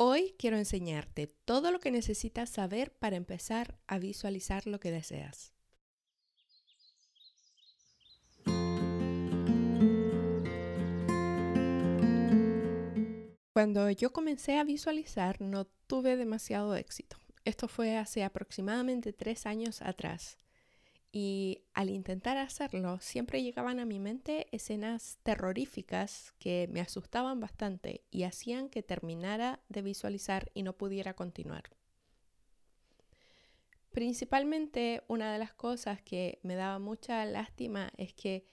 Hoy quiero enseñarte todo lo que necesitas saber para empezar a visualizar lo que deseas. Cuando yo comencé a visualizar no tuve demasiado éxito. Esto fue hace aproximadamente tres años atrás. Y al intentar hacerlo, siempre llegaban a mi mente escenas terroríficas que me asustaban bastante y hacían que terminara de visualizar y no pudiera continuar. Principalmente una de las cosas que me daba mucha lástima es que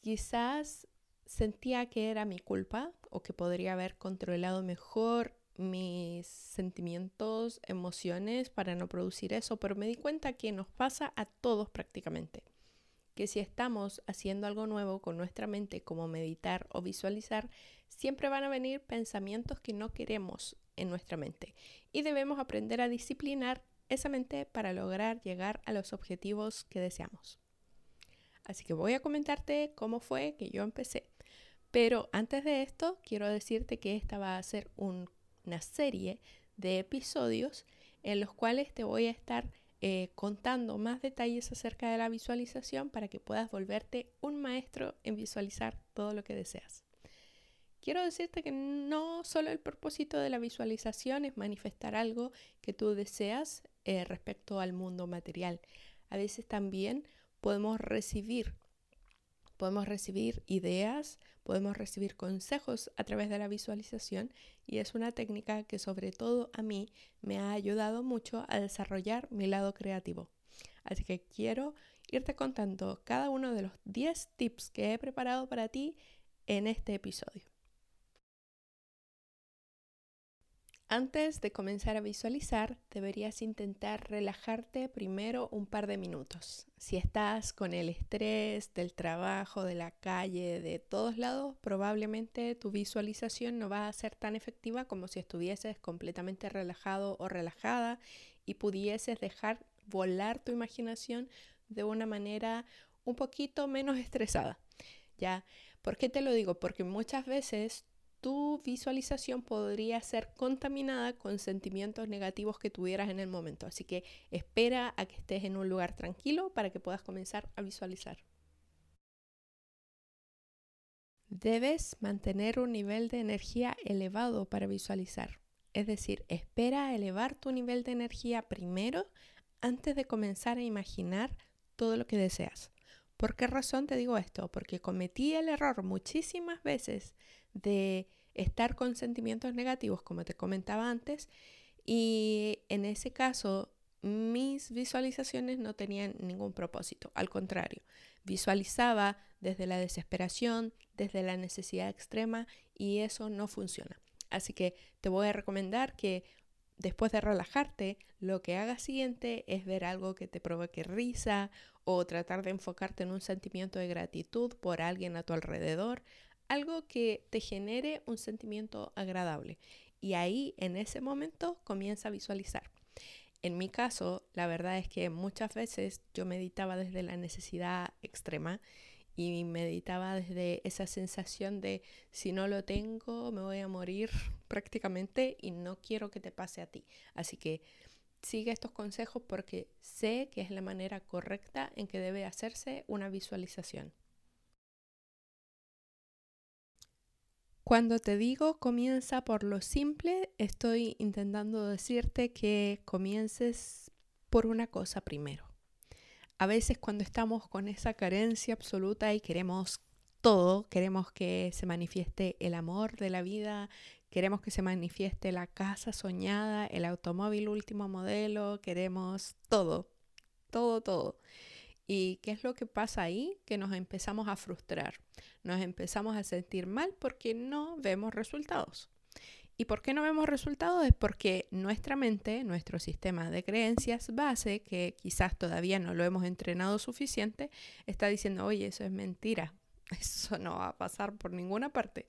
quizás sentía que era mi culpa o que podría haber controlado mejor mis sentimientos, emociones para no producir eso, pero me di cuenta que nos pasa a todos prácticamente. Que si estamos haciendo algo nuevo con nuestra mente, como meditar o visualizar, siempre van a venir pensamientos que no queremos en nuestra mente y debemos aprender a disciplinar esa mente para lograr llegar a los objetivos que deseamos. Así que voy a comentarte cómo fue que yo empecé. Pero antes de esto, quiero decirte que esta va a ser un una serie de episodios en los cuales te voy a estar eh, contando más detalles acerca de la visualización para que puedas volverte un maestro en visualizar todo lo que deseas. Quiero decirte que no solo el propósito de la visualización es manifestar algo que tú deseas eh, respecto al mundo material. A veces también podemos recibir Podemos recibir ideas, podemos recibir consejos a través de la visualización y es una técnica que sobre todo a mí me ha ayudado mucho a desarrollar mi lado creativo. Así que quiero irte contando cada uno de los 10 tips que he preparado para ti en este episodio. Antes de comenzar a visualizar, deberías intentar relajarte primero un par de minutos. Si estás con el estrés del trabajo, de la calle, de todos lados, probablemente tu visualización no va a ser tan efectiva como si estuvieses completamente relajado o relajada y pudieses dejar volar tu imaginación de una manera un poquito menos estresada. ¿Ya? ¿Por qué te lo digo? Porque muchas veces tu visualización podría ser contaminada con sentimientos negativos que tuvieras en el momento. Así que espera a que estés en un lugar tranquilo para que puedas comenzar a visualizar. Debes mantener un nivel de energía elevado para visualizar. Es decir, espera a elevar tu nivel de energía primero antes de comenzar a imaginar todo lo que deseas. ¿Por qué razón te digo esto? Porque cometí el error muchísimas veces de estar con sentimientos negativos, como te comentaba antes, y en ese caso mis visualizaciones no tenían ningún propósito, al contrario, visualizaba desde la desesperación, desde la necesidad extrema y eso no funciona. Así que te voy a recomendar que después de relajarte, lo que hagas siguiente es ver algo que te provoque risa o tratar de enfocarte en un sentimiento de gratitud por alguien a tu alrededor, algo que te genere un sentimiento agradable. Y ahí, en ese momento, comienza a visualizar. En mi caso, la verdad es que muchas veces yo meditaba desde la necesidad extrema y meditaba desde esa sensación de si no lo tengo me voy a morir prácticamente y no quiero que te pase a ti. Así que sigue estos consejos porque sé que es la manera correcta en que debe hacerse una visualización. Cuando te digo comienza por lo simple, estoy intentando decirte que comiences por una cosa primero. A veces cuando estamos con esa carencia absoluta y queremos todo, queremos que se manifieste el amor de la vida, queremos que se manifieste la casa soñada, el automóvil último modelo, queremos todo, todo, todo. ¿Y qué es lo que pasa ahí? Que nos empezamos a frustrar, nos empezamos a sentir mal porque no vemos resultados. ¿Y por qué no vemos resultados? Es porque nuestra mente, nuestro sistema de creencias base, que quizás todavía no lo hemos entrenado suficiente, está diciendo, oye, eso es mentira, eso no va a pasar por ninguna parte.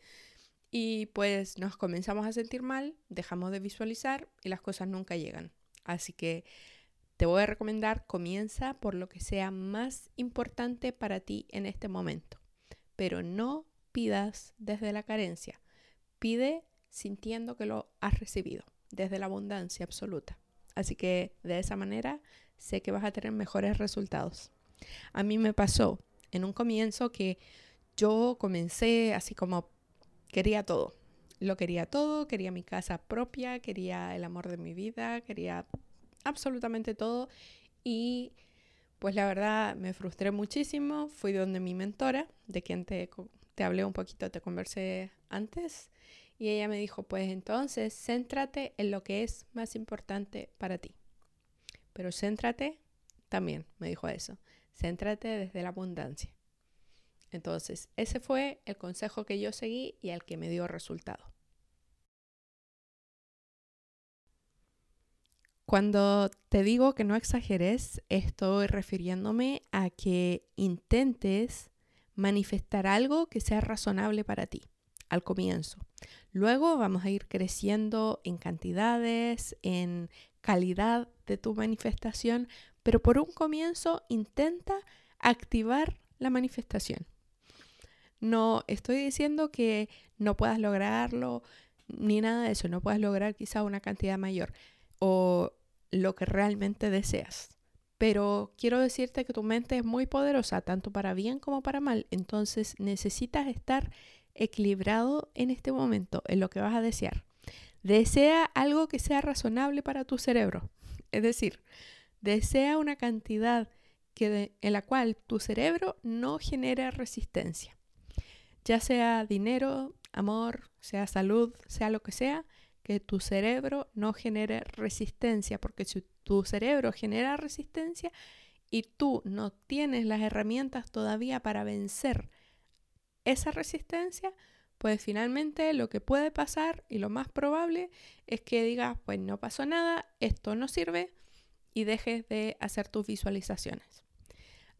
Y pues nos comenzamos a sentir mal, dejamos de visualizar y las cosas nunca llegan. Así que te voy a recomendar, comienza por lo que sea más importante para ti en este momento, pero no pidas desde la carencia. Pide sintiendo que lo has recibido desde la abundancia absoluta. Así que de esa manera sé que vas a tener mejores resultados. A mí me pasó en un comienzo que yo comencé así como quería todo. Lo quería todo, quería mi casa propia, quería el amor de mi vida, quería absolutamente todo. Y pues la verdad me frustré muchísimo. Fui donde mi mentora, de quien te, te hablé un poquito, te conversé antes. Y ella me dijo, pues entonces, céntrate en lo que es más importante para ti. Pero céntrate también, me dijo eso, céntrate desde la abundancia. Entonces, ese fue el consejo que yo seguí y al que me dio resultado. Cuando te digo que no exageres, estoy refiriéndome a que intentes manifestar algo que sea razonable para ti al comienzo. Luego vamos a ir creciendo en cantidades, en calidad de tu manifestación, pero por un comienzo intenta activar la manifestación. No estoy diciendo que no puedas lograrlo ni nada de eso, no puedas lograr quizá una cantidad mayor o lo que realmente deseas. Pero quiero decirte que tu mente es muy poderosa, tanto para bien como para mal. Entonces necesitas estar equilibrado en este momento, en lo que vas a desear. Desea algo que sea razonable para tu cerebro. Es decir, desea una cantidad que en la cual tu cerebro no genere resistencia. Ya sea dinero, amor, sea salud, sea lo que sea, que tu cerebro no genere resistencia, porque si tu cerebro genera resistencia y tú no tienes las herramientas todavía para vencer esa resistencia, pues finalmente lo que puede pasar y lo más probable es que digas, pues no pasó nada, esto no sirve y dejes de hacer tus visualizaciones.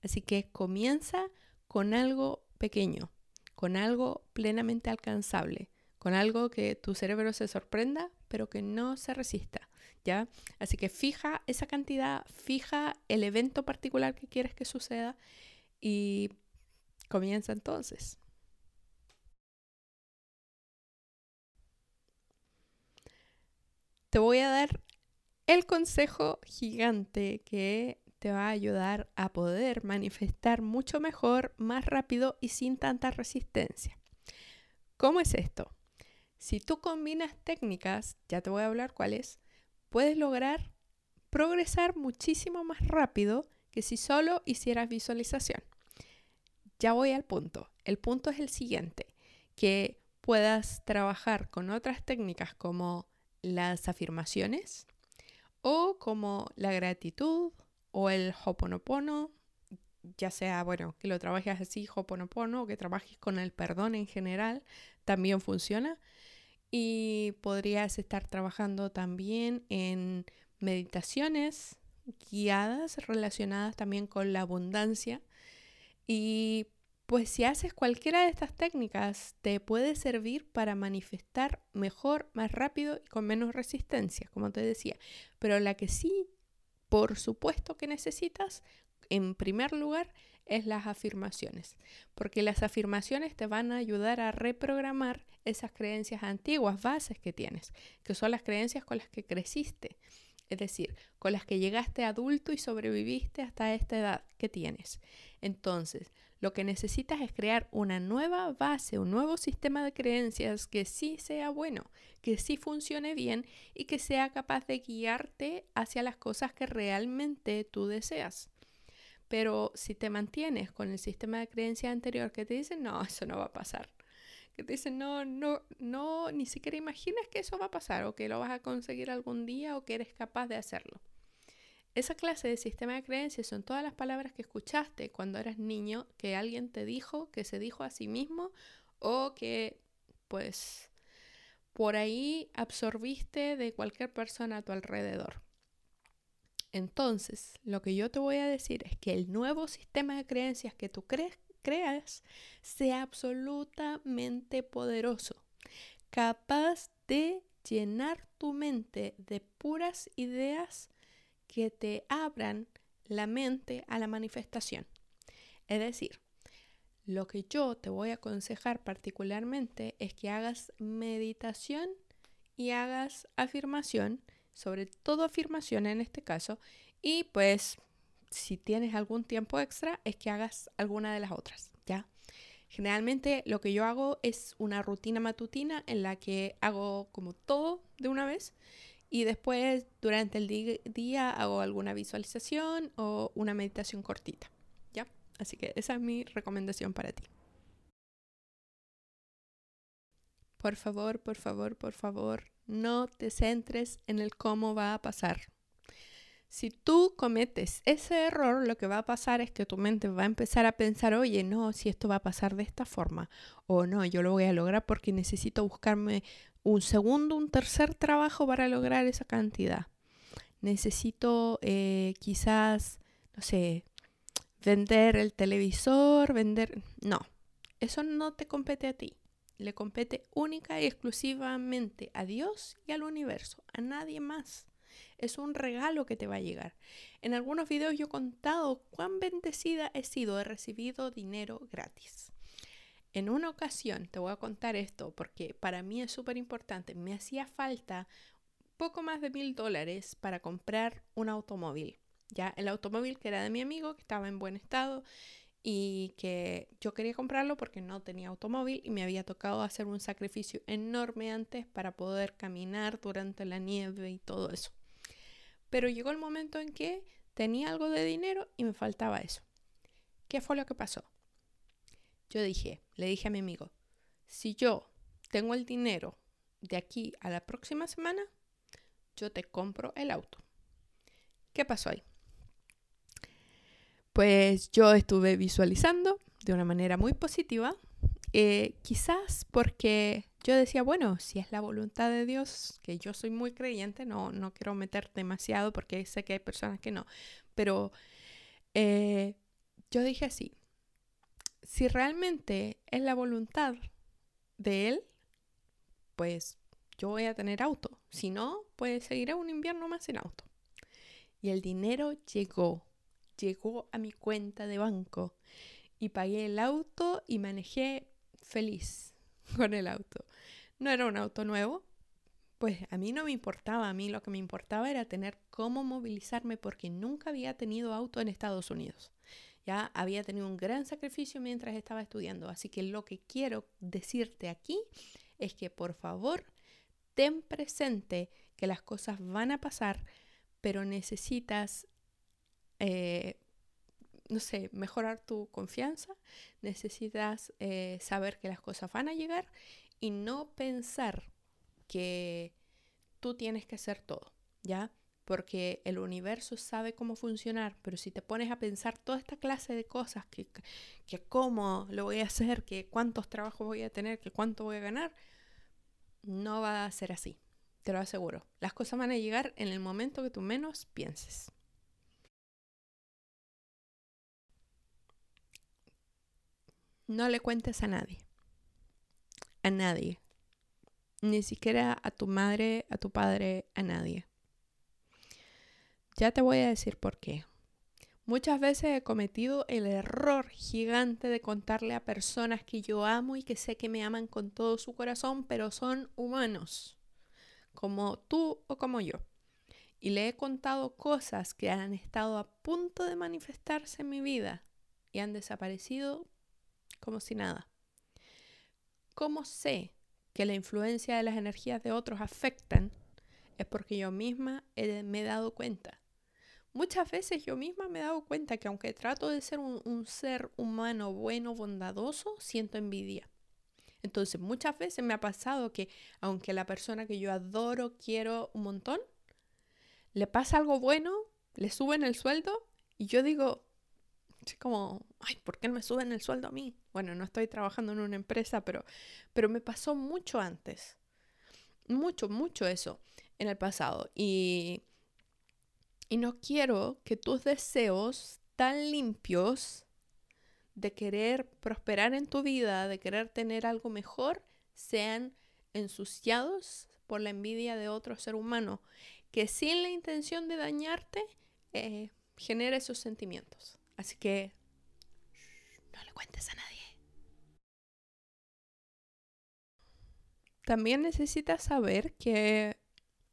Así que comienza con algo pequeño, con algo plenamente alcanzable, con algo que tu cerebro se sorprenda, pero que no se resista, ¿ya? Así que fija esa cantidad, fija el evento particular que quieres que suceda y comienza entonces. te voy a dar el consejo gigante que te va a ayudar a poder manifestar mucho mejor, más rápido y sin tanta resistencia. ¿Cómo es esto? Si tú combinas técnicas, ya te voy a hablar cuáles, puedes lograr progresar muchísimo más rápido que si solo hicieras visualización. Ya voy al punto. El punto es el siguiente, que puedas trabajar con otras técnicas como las afirmaciones o como la gratitud o el hoponopono, ya sea, bueno, que lo trabajes así, hoponopono, o que trabajes con el perdón en general, también funciona. Y podrías estar trabajando también en meditaciones guiadas relacionadas también con la abundancia. Y pues si haces cualquiera de estas técnicas, te puede servir para manifestar mejor, más rápido y con menos resistencia, como te decía. Pero la que sí, por supuesto que necesitas, en primer lugar, es las afirmaciones. Porque las afirmaciones te van a ayudar a reprogramar esas creencias antiguas, bases que tienes, que son las creencias con las que creciste. Es decir, con las que llegaste adulto y sobreviviste hasta esta edad que tienes. Entonces, lo que necesitas es crear una nueva base, un nuevo sistema de creencias que sí sea bueno, que sí funcione bien y que sea capaz de guiarte hacia las cosas que realmente tú deseas. Pero si te mantienes con el sistema de creencias anterior que te dicen, no, eso no va a pasar. Que te dicen, no, no, no, ni siquiera imaginas que eso va a pasar o que lo vas a conseguir algún día o que eres capaz de hacerlo. Esa clase de sistema de creencias son todas las palabras que escuchaste cuando eras niño, que alguien te dijo, que se dijo a sí mismo o que pues por ahí absorbiste de cualquier persona a tu alrededor. Entonces, lo que yo te voy a decir es que el nuevo sistema de creencias que tú creas sea absolutamente poderoso, capaz de llenar tu mente de puras ideas que te abran la mente a la manifestación. Es decir, Lo que yo te voy a aconsejar particularmente es que hagas meditación y hagas afirmación, sobre todo afirmación en este caso, y pues si tienes algún tiempo extra es que hagas alguna de las otras, ¿ya? Generalmente lo que yo hago es una rutina matutina en la que hago como todo de una vez y después durante el día hago alguna visualización o una meditación cortita, ¿ya? Así que esa es mi recomendación para ti. Por favor, por favor, por favor, no te centres en el cómo va a pasar. Si tú cometes ese error, lo que va a pasar es que tu mente va a empezar a pensar, oye, no, si esto va a pasar de esta forma, o no, yo lo voy a lograr porque necesito buscarme un segundo, un tercer trabajo para lograr esa cantidad. Necesito eh, quizás, no sé, vender el televisor, vender... No, eso no te compete a ti. Le compete única y exclusivamente a Dios y al universo, a nadie más. Es un regalo que te va a llegar. En algunos videos yo he contado cuán bendecida he sido, he recibido dinero gratis. En una ocasión, te voy a contar esto porque para mí es súper importante, me hacía falta poco más de mil dólares para comprar un automóvil. Ya el automóvil que era de mi amigo, que estaba en buen estado y que yo quería comprarlo porque no tenía automóvil y me había tocado hacer un sacrificio enorme antes para poder caminar durante la nieve y todo eso. Pero llegó el momento en que tenía algo de dinero y me faltaba eso. ¿Qué fue lo que pasó? Yo dije, le dije a mi amigo, si yo tengo el dinero de aquí a la próxima semana, yo te compro el auto. ¿Qué pasó ahí? Pues yo estuve visualizando de una manera muy positiva, eh, quizás porque yo decía, bueno, si es la voluntad de Dios, que yo soy muy creyente, no, no quiero meter demasiado porque sé que hay personas que no, pero eh, yo dije así, si realmente es la voluntad de Él, pues yo voy a tener auto, si no, pues seguiré un invierno más sin auto. Y el dinero llegó, llegó a mi cuenta de banco y pagué el auto y manejé feliz con el auto. No era un auto nuevo, pues a mí no me importaba, a mí lo que me importaba era tener cómo movilizarme porque nunca había tenido auto en Estados Unidos. Ya había tenido un gran sacrificio mientras estaba estudiando, así que lo que quiero decirte aquí es que por favor ten presente que las cosas van a pasar, pero necesitas eh, no sé, mejorar tu confianza, necesitas eh, saber que las cosas van a llegar y no pensar que tú tienes que hacer todo, ¿ya? Porque el universo sabe cómo funcionar, pero si te pones a pensar toda esta clase de cosas, que, que cómo lo voy a hacer, que cuántos trabajos voy a tener, que cuánto voy a ganar, no va a ser así, te lo aseguro. Las cosas van a llegar en el momento que tú menos pienses. No le cuentes a nadie. A nadie. Ni siquiera a tu madre, a tu padre, a nadie. Ya te voy a decir por qué. Muchas veces he cometido el error gigante de contarle a personas que yo amo y que sé que me aman con todo su corazón, pero son humanos, como tú o como yo. Y le he contado cosas que han estado a punto de manifestarse en mi vida y han desaparecido como si nada. ¿Cómo sé que la influencia de las energías de otros afectan? Es porque yo misma me he dado cuenta. Muchas veces yo misma me he dado cuenta que aunque trato de ser un, un ser humano bueno, bondadoso, siento envidia. Entonces muchas veces me ha pasado que aunque la persona que yo adoro, quiero un montón, le pasa algo bueno, le suben el sueldo y yo digo, Así como, ay, ¿por qué no me suben el sueldo a mí? Bueno, no estoy trabajando en una empresa, pero, pero me pasó mucho antes. Mucho, mucho eso en el pasado. Y, y no quiero que tus deseos tan limpios de querer prosperar en tu vida, de querer tener algo mejor, sean ensuciados por la envidia de otro ser humano que sin la intención de dañarte eh, genera esos sentimientos. Así que no le cuentes a nadie. También necesitas saber que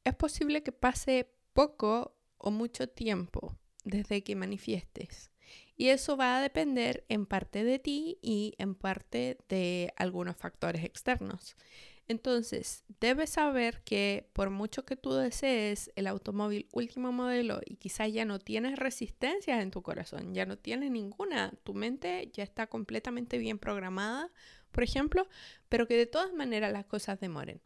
es posible que pase poco o mucho tiempo desde que manifiestes. Y eso va a depender en parte de ti y en parte de algunos factores externos. Entonces, debes saber que por mucho que tú desees el automóvil último modelo y quizás ya no tienes resistencias en tu corazón, ya no tienes ninguna, tu mente ya está completamente bien programada, por ejemplo, pero que de todas maneras las cosas demoren.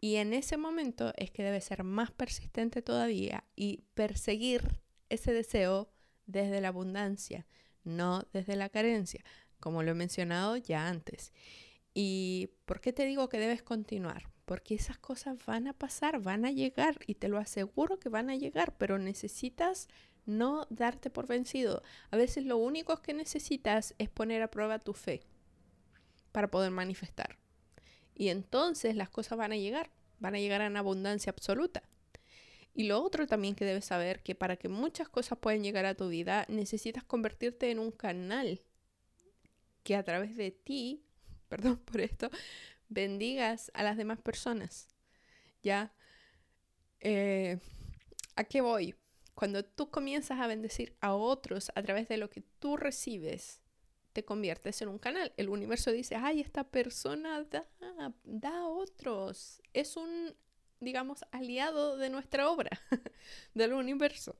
Y en ese momento es que debes ser más persistente todavía y perseguir ese deseo desde la abundancia, no desde la carencia, como lo he mencionado ya antes. ¿Y por qué te digo que debes continuar? Porque esas cosas van a pasar, van a llegar y te lo aseguro que van a llegar, pero necesitas no darte por vencido. A veces lo único que necesitas es poner a prueba tu fe para poder manifestar. Y entonces las cosas van a llegar, van a llegar en abundancia absoluta. Y lo otro también que debes saber, que para que muchas cosas puedan llegar a tu vida, necesitas convertirte en un canal que a través de ti perdón por esto, bendigas a las demás personas. ¿Ya? Eh, ¿A qué voy? Cuando tú comienzas a bendecir a otros a través de lo que tú recibes, te conviertes en un canal. El universo dice, ay, esta persona da, da a otros. Es un, digamos, aliado de nuestra obra, del universo.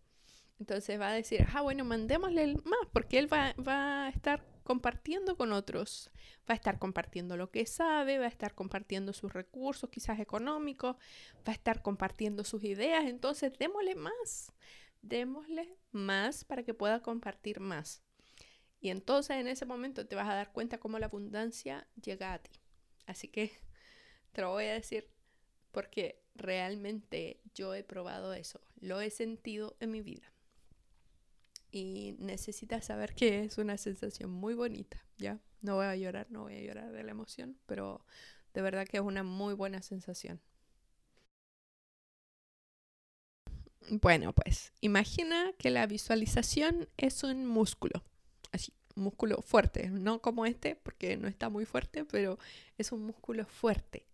Entonces va a decir, ah, bueno, mandémosle más, porque él va, va a estar compartiendo con otros. Va a estar compartiendo lo que sabe, va a estar compartiendo sus recursos, quizás económicos, va a estar compartiendo sus ideas. Entonces, démosle más, démosle más para que pueda compartir más. Y entonces en ese momento te vas a dar cuenta cómo la abundancia llega a ti. Así que te lo voy a decir porque realmente yo he probado eso, lo he sentido en mi vida y necesitas saber que es una sensación muy bonita, ¿ya? No voy a llorar, no voy a llorar de la emoción, pero de verdad que es una muy buena sensación. Bueno, pues imagina que la visualización es un músculo, así, músculo fuerte, no como este, porque no está muy fuerte, pero es un músculo fuerte.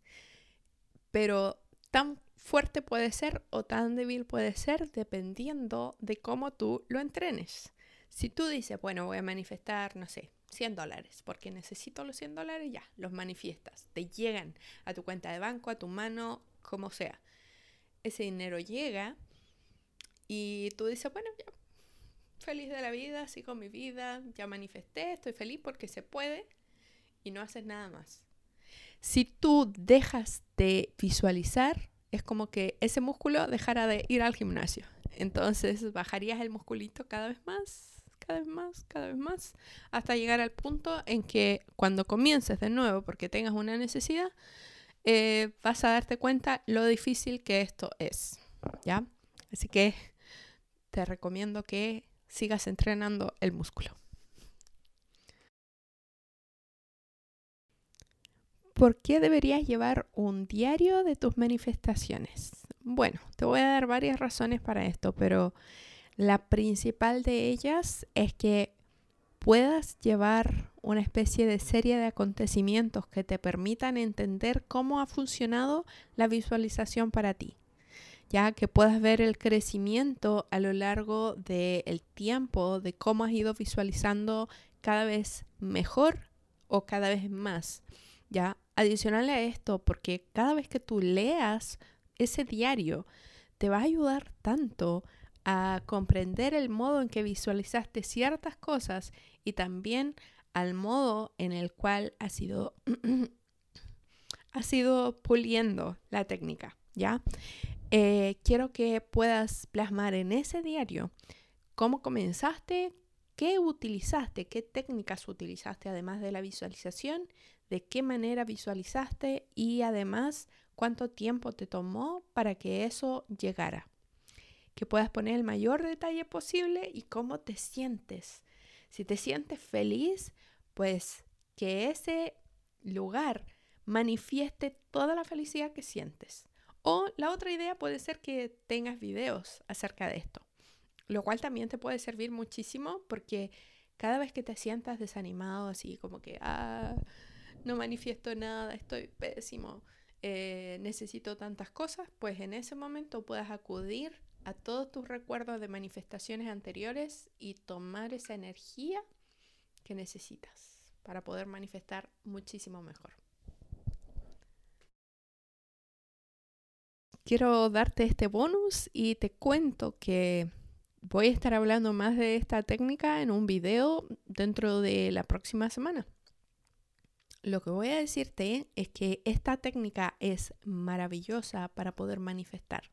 Pero tan fuerte puede ser o tan débil puede ser dependiendo de cómo tú lo entrenes. Si tú dices, bueno, voy a manifestar, no sé, 100 dólares, porque necesito los 100 dólares, ya, los manifiestas, te llegan a tu cuenta de banco, a tu mano, como sea. Ese dinero llega y tú dices, bueno, ya, feliz de la vida, sigo mi vida, ya manifesté, estoy feliz porque se puede y no haces nada más. Si tú dejas de visualizar, es como que ese músculo dejara de ir al gimnasio. Entonces bajarías el musculito cada vez más, cada vez más, cada vez más, hasta llegar al punto en que cuando comiences de nuevo, porque tengas una necesidad, eh, vas a darte cuenta lo difícil que esto es. ¿Ya? Así que te recomiendo que sigas entrenando el músculo. ¿Por qué deberías llevar un diario de tus manifestaciones? Bueno, te voy a dar varias razones para esto, pero la principal de ellas es que puedas llevar una especie de serie de acontecimientos que te permitan entender cómo ha funcionado la visualización para ti, ya que puedas ver el crecimiento a lo largo del tiempo de cómo has ido visualizando cada vez mejor o cada vez más, ya Adicional a esto, porque cada vez que tú leas ese diario, te va a ayudar tanto a comprender el modo en que visualizaste ciertas cosas y también al modo en el cual has ido, ido puliendo la técnica, ¿ya? Eh, quiero que puedas plasmar en ese diario cómo comenzaste, qué utilizaste, qué técnicas utilizaste además de la visualización de qué manera visualizaste y además cuánto tiempo te tomó para que eso llegara. Que puedas poner el mayor detalle posible y cómo te sientes. Si te sientes feliz, pues que ese lugar manifieste toda la felicidad que sientes. O la otra idea puede ser que tengas videos acerca de esto, lo cual también te puede servir muchísimo porque cada vez que te sientas desanimado, así como que, ah, no manifiesto nada, estoy pésimo. eh, necesito tantas cosas, pues en ese momento puedas acudir a todos tus recuerdos de manifestaciones anteriores y tomar esa energía que necesitas para poder manifestar muchísimo mejor. Quiero darte este bonus y te cuento que voy a estar hablando más de esta técnica en un video dentro de la próxima semana. Lo que voy a decirte es que esta técnica es maravillosa para poder manifestar.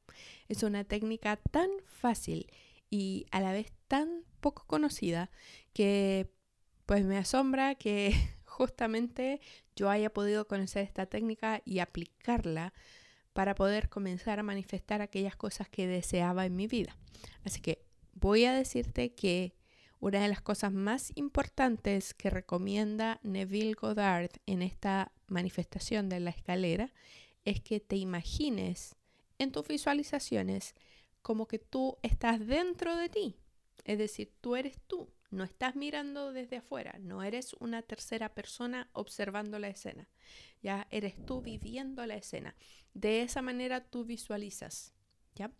Es una técnica tan fácil y a la vez tan poco conocida que pues me asombra que justamente yo haya podido conocer esta técnica y aplicarla para poder comenzar a manifestar aquellas cosas que deseaba en mi vida. Así que voy a decirte que una de las cosas más importantes que recomienda Neville Goddard en esta manifestación de la escalera es que te imagines en tus visualizaciones como que tú estás dentro de ti. Es decir, tú eres tú, no estás mirando desde afuera, no eres una tercera persona observando la escena. Ya eres tú viviendo la escena. De esa manera tú visualizas, ¿ya?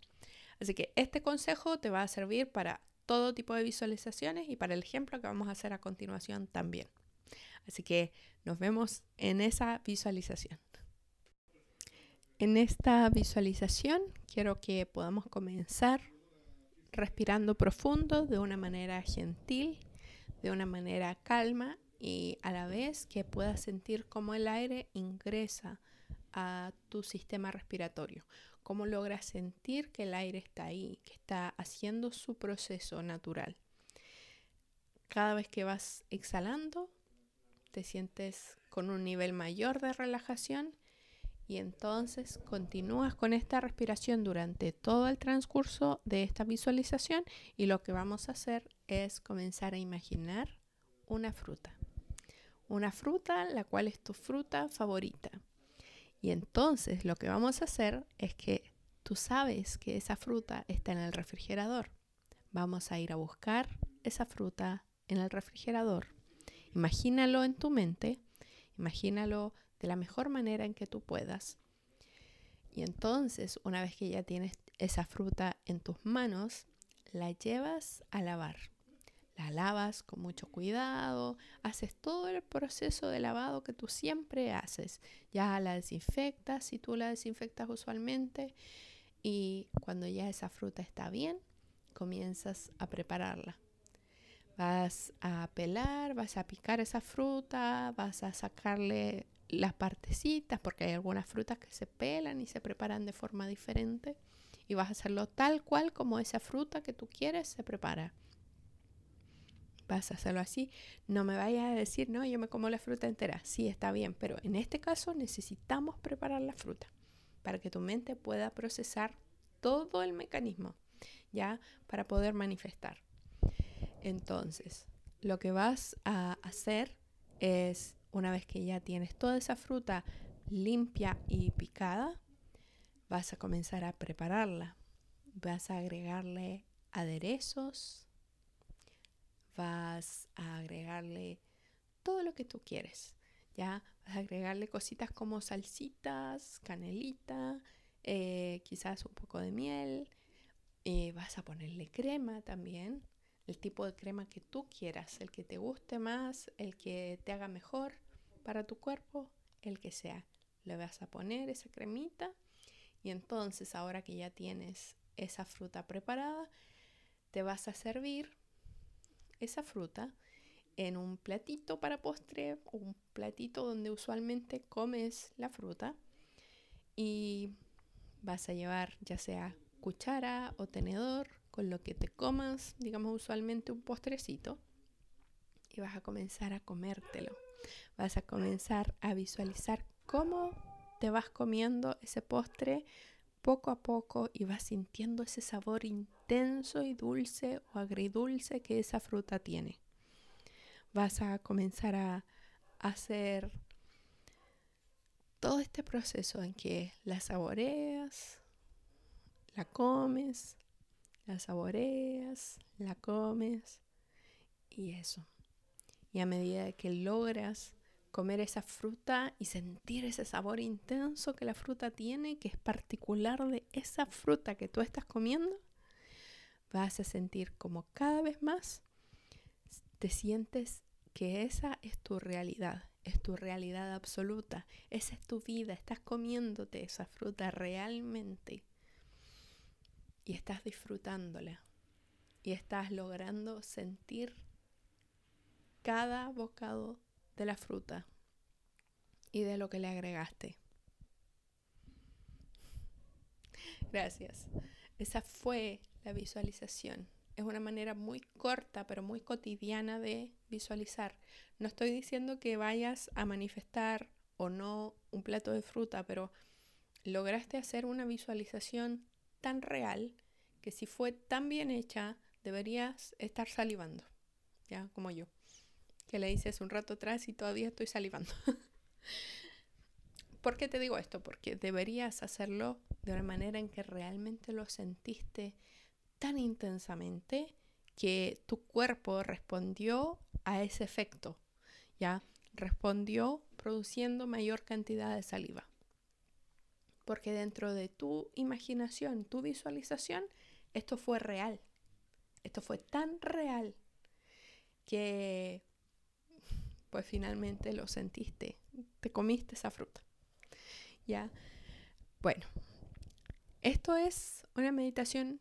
Así que este consejo te va a servir para todo tipo de visualizaciones y para el ejemplo que vamos a hacer a continuación también. Así que nos vemos en esa visualización. En esta visualización quiero que podamos comenzar respirando profundo de una manera gentil, de una manera calma y a la vez que puedas sentir cómo el aire ingresa a tu sistema respiratorio cómo logras sentir que el aire está ahí, que está haciendo su proceso natural. Cada vez que vas exhalando, te sientes con un nivel mayor de relajación y entonces continúas con esta respiración durante todo el transcurso de esta visualización y lo que vamos a hacer es comenzar a imaginar una fruta. Una fruta la cual es tu fruta favorita. Y entonces lo que vamos a hacer es que tú sabes que esa fruta está en el refrigerador. Vamos a ir a buscar esa fruta en el refrigerador. Imagínalo en tu mente, imagínalo de la mejor manera en que tú puedas. Y entonces, una vez que ya tienes esa fruta en tus manos, la llevas a lavar la lavas con mucho cuidado, haces todo el proceso de lavado que tú siempre haces. Ya la desinfectas si tú la desinfectas usualmente y cuando ya esa fruta está bien, comienzas a prepararla. Vas a pelar, vas a picar esa fruta, vas a sacarle las partecitas, porque hay algunas frutas que se pelan y se preparan de forma diferente. Y vas a hacerlo tal cual como esa fruta que tú quieres se prepara vas a hacerlo así, no me vayas a decir, no, yo me como la fruta entera. Sí, está bien, pero en este caso necesitamos preparar la fruta para que tu mente pueda procesar todo el mecanismo, ¿ya? Para poder manifestar. Entonces, lo que vas a hacer es, una vez que ya tienes toda esa fruta limpia y picada, vas a comenzar a prepararla. Vas a agregarle aderezos, vas a agregarle todo lo que tú quieres. Ya vas a agregarle cositas como salsitas, canelita, eh, quizás un poco de miel. Eh, vas a ponerle crema también, el tipo de crema que tú quieras, el que te guste más, el que te haga mejor para tu cuerpo, el que sea. Le vas a poner esa cremita y entonces ahora que ya tienes esa fruta preparada, te vas a servir esa fruta en un platito para postre o un platito donde usualmente comes la fruta y vas a llevar ya sea cuchara o tenedor con lo que te comas, digamos usualmente un postrecito y vas a comenzar a comértelo. Vas a comenzar a visualizar cómo te vas comiendo ese postre poco a poco y vas sintiendo ese sabor intenso y dulce o agridulce que esa fruta tiene. Vas a comenzar a hacer todo este proceso en que la saboreas, la comes, la saboreas, la comes y eso. Y a medida que logras comer esa fruta y sentir ese sabor intenso que la fruta tiene, que es particular de esa fruta que tú estás comiendo, vas a sentir como cada vez más te sientes que esa es tu realidad, es tu realidad absoluta, esa es tu vida, estás comiéndote esa fruta realmente y estás disfrutándola y estás logrando sentir cada bocado de la fruta y de lo que le agregaste. Gracias. Esa fue la visualización. Es una manera muy corta, pero muy cotidiana de visualizar. No estoy diciendo que vayas a manifestar o no un plato de fruta, pero lograste hacer una visualización tan real que si fue tan bien hecha, deberías estar salivando, ya como yo, que le hice hace un rato atrás y todavía estoy salivando. ¿Por qué te digo esto? Porque deberías hacerlo de una manera en que realmente lo sentiste tan intensamente que tu cuerpo respondió a ese efecto, ¿ya? Respondió produciendo mayor cantidad de saliva. Porque dentro de tu imaginación, tu visualización, esto fue real. Esto fue tan real que pues finalmente lo sentiste, te comiste esa fruta. Ya. Bueno, esto es una meditación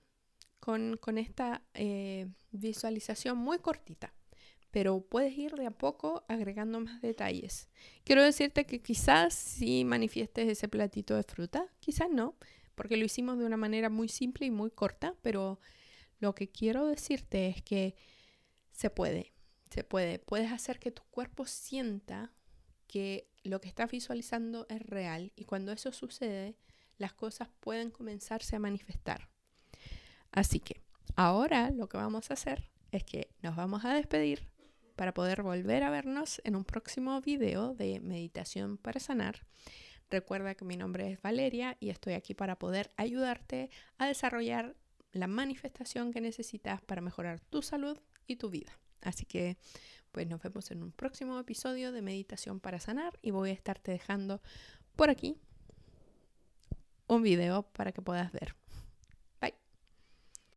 con, esta eh, visualización muy cortita, pero puedes ir de a poco agregando más detalles. Quiero decirte que quizás si manifiestes ese platito de fruta, quizás no, porque lo hicimos de una manera muy simple y muy corta, pero lo que quiero decirte es que se puede, se puede. Puedes hacer que tu cuerpo sienta que lo que estás visualizando es real y cuando eso sucede, las cosas pueden comenzarse a manifestar. Así que ahora lo que vamos a hacer es que nos vamos a despedir para poder volver a vernos en un próximo video de meditación para sanar. Recuerda que mi nombre es Valeria y estoy aquí para poder ayudarte a desarrollar la manifestación que necesitas para mejorar tu salud y tu vida. Así que pues nos vemos en un próximo episodio de Meditación para Sanar y voy a estarte dejando por aquí un video para que puedas ver.